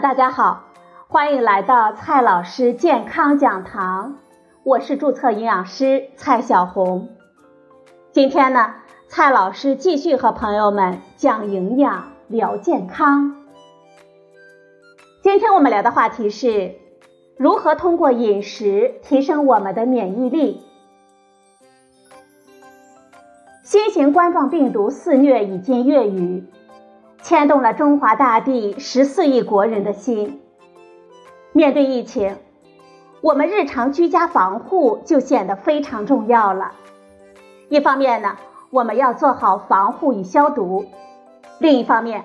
大家好，欢迎来到蔡老师健康讲堂，我是注册营养师蔡小红。今天呢，蔡老师继续和朋友们讲营养、聊健康。今天我们聊的话题是如何通过饮食提升我们的免疫力。新型冠状病毒肆虐已经月余。牵动了中华大地十四亿国人的心。面对疫情，我们日常居家防护就显得非常重要了。一方面呢，我们要做好防护与消毒；另一方面，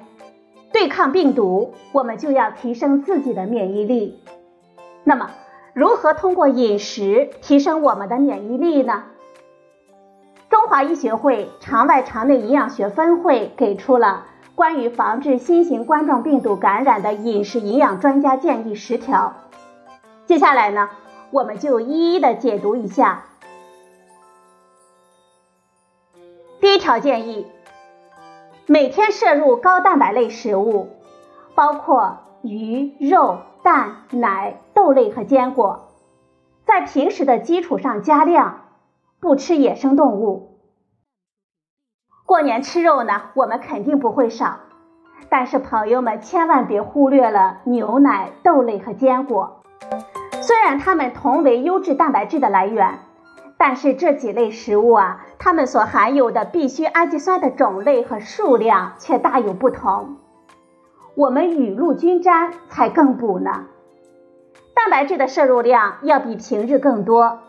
对抗病毒，我们就要提升自己的免疫力。那么，如何通过饮食提升我们的免疫力呢？中华医学会肠外肠内营养学分会给出了。关于防治新型冠状病毒感染的饮食营养专家建议十条，接下来呢，我们就一一的解读一下。第一条建议，每天摄入高蛋白类食物，包括鱼、肉、蛋、奶、豆类和坚果，在平时的基础上加量，不吃野生动物。过年吃肉呢，我们肯定不会少，但是朋友们千万别忽略了牛奶、豆类和坚果。虽然它们同为优质蛋白质的来源，但是这几类食物啊，它们所含有的必需氨基酸的种类和数量却大有不同。我们雨露均沾才更补呢。蛋白质的摄入量要比平日更多，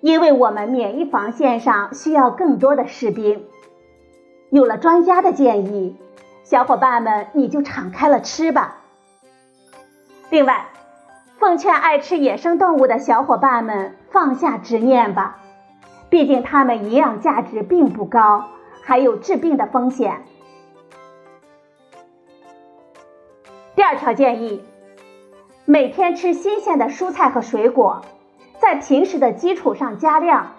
因为我们免疫防线上需要更多的士兵。有了专家的建议，小伙伴们你就敞开了吃吧。另外，奉劝爱吃野生动物的小伙伴们放下执念吧，毕竟它们营养价值并不高，还有致病的风险。第二条建议，每天吃新鲜的蔬菜和水果，在平时的基础上加量。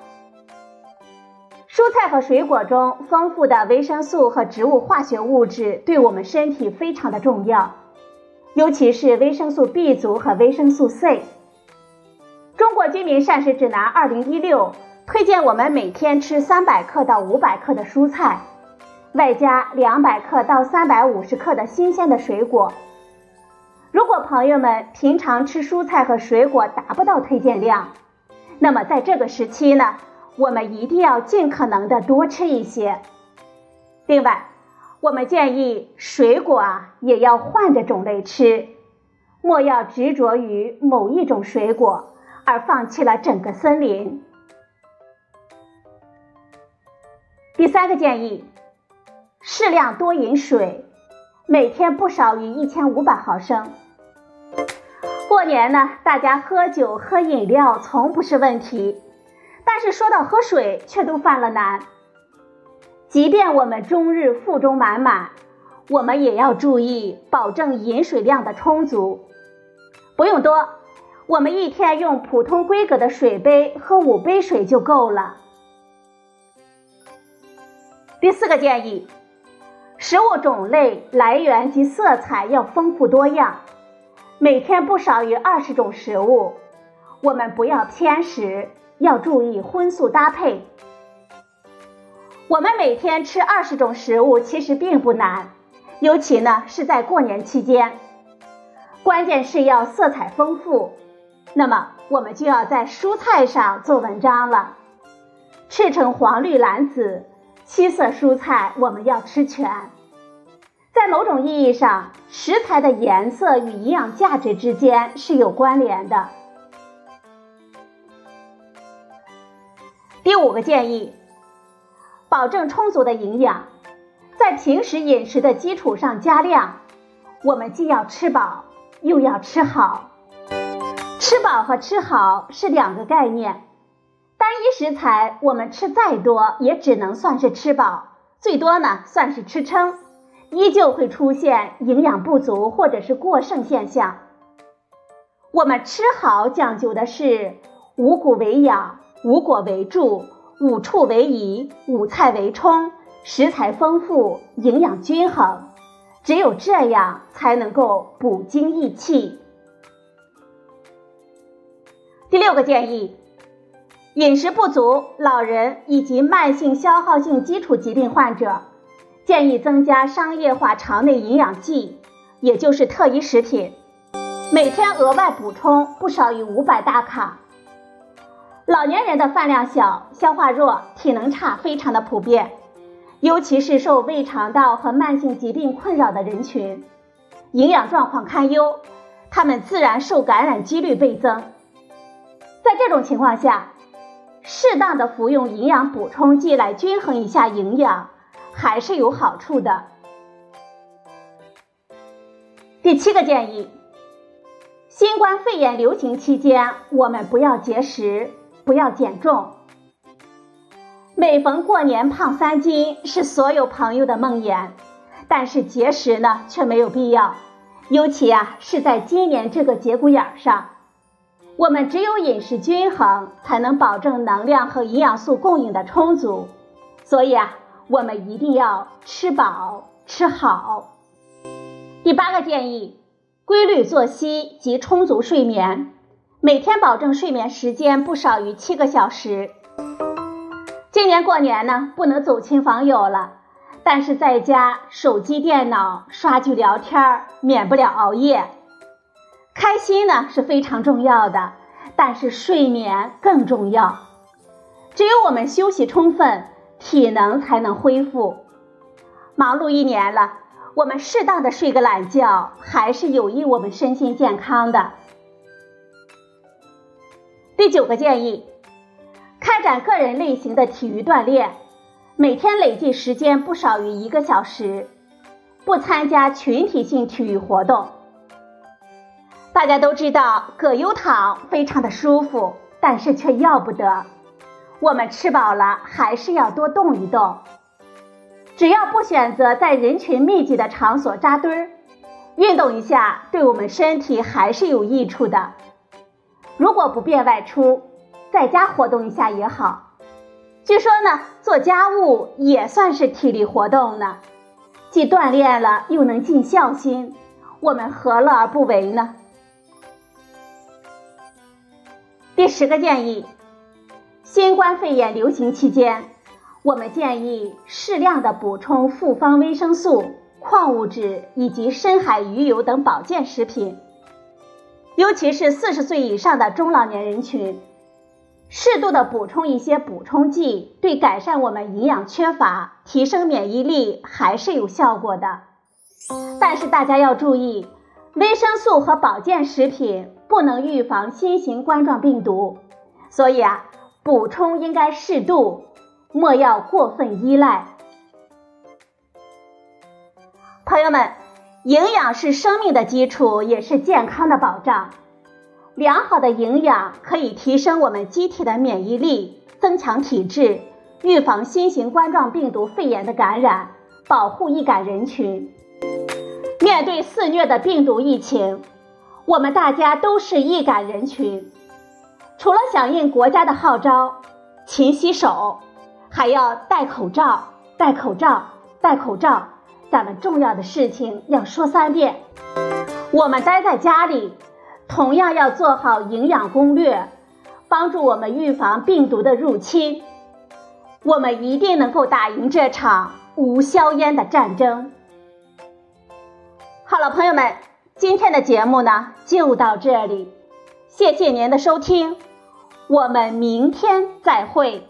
蔬菜和水果中丰富的维生素和植物化学物质对我们身体非常的重要，尤其是维生素 B 族和维生素 C。中国居民膳食指南二零一六推荐我们每天吃三百克到五百克的蔬菜，外加两百克到三百五十克的新鲜的水果。如果朋友们平常吃蔬菜和水果达不到推荐量，那么在这个时期呢？我们一定要尽可能的多吃一些。另外，我们建议水果啊也要换着种类吃，莫要执着于某一种水果而放弃了整个森林。第三个建议，适量多饮水，每天不少于一千五百毫升。过年呢，大家喝酒喝饮料从不是问题。但是说到喝水，却都犯了难。即便我们终日腹中满满，我们也要注意保证饮水量的充足。不用多，我们一天用普通规格的水杯喝五杯水就够了。第四个建议，食物种类、来源及色彩要丰富多样，每天不少于二十种食物。我们不要偏食。要注意荤素搭配。我们每天吃二十种食物其实并不难，尤其呢是在过年期间。关键是要色彩丰富，那么我们就要在蔬菜上做文章了。赤橙黄绿蓝紫七色蔬菜我们要吃全。在某种意义上，食材的颜色与营养价值之间是有关联的。第五个建议，保证充足的营养，在平时饮食的基础上加量。我们既要吃饱，又要吃好。吃饱和吃好是两个概念。单一食材我们吃再多，也只能算是吃饱，最多呢算是吃撑，依旧会出现营养不足或者是过剩现象。我们吃好讲究的是五谷为养。五果为助，五畜为宜，五菜为充，食材丰富，营养均衡，只有这样才能够补精益气。第六个建议，饮食不足、老人以及慢性消耗性基础疾病患者，建议增加商业化肠内营养剂，也就是特异食品，每天额外补充不少于五百大卡。老年人的饭量小、消化弱、体能差，非常的普遍。尤其是受胃肠道和慢性疾病困扰的人群，营养状况堪忧，他们自然受感染几率倍增。在这种情况下，适当的服用营养补充剂来均衡一下营养，还是有好处的。第七个建议：新冠肺炎流行期间，我们不要节食，不要减重。每逢过年胖三斤是所有朋友的梦魇，但是节食呢却没有必要，尤其啊是在今年这个节骨眼上，我们只有饮食均衡，才能保证能量和营养素供应的充足，所以啊我们一定要吃饱吃好。第八个建议，规律作息及充足睡眠，每天保证睡眠时间不少于七个小时。今年过年呢，不能走亲访友了，但是在家手机、电脑刷剧、聊天，免不了熬夜。开心呢是非常重要的，但是睡眠更重要。只有我们休息充分，体能才能恢复。忙碌一年了，我们适当的睡个懒觉，还是有益我们身心健康的。第九个建议。开展个人类型的体育锻炼，每天累计时间不少于一个小时，不参加群体性体育活动。大家都知道葛优躺非常的舒服，但是却要不得。我们吃饱了还是要多动一动。只要不选择在人群密集的场所扎堆儿，运动一下对我们身体还是有益处的。如果不便外出，在家活动一下也好，据说呢，做家务也算是体力活动呢，既锻炼了又能尽孝心，我们何乐而不为呢？第十个建议，新冠肺炎流行期间，我们建议适量的补充复方维生素、矿物质以及深海鱼油等保健食品，尤其是四十岁以上的中老年人群。适度的补充一些补充剂，对改善我们营养缺乏、提升免疫力还是有效果的。但是大家要注意，维生素和保健食品不能预防新型冠状病毒，所以啊，补充应该适度，莫要过分依赖。朋友们，营养是生命的基础，也是健康的保障。良好的营养可以提升我们机体的免疫力，增强体质，预防新型冠状病毒肺炎的感染，保护易感人群。面对肆虐的病毒疫情，我们大家都是易感人群，除了响应国家的号召，勤洗手，还要戴口罩，戴口罩，戴口罩。咱们重要的事情要说三遍。我们待在家里。同样要做好营养攻略，帮助我们预防病毒的入侵。我们一定能够打赢这场无硝烟的战争。好了，朋友们，今天的节目呢就到这里，谢谢您的收听，我们明天再会。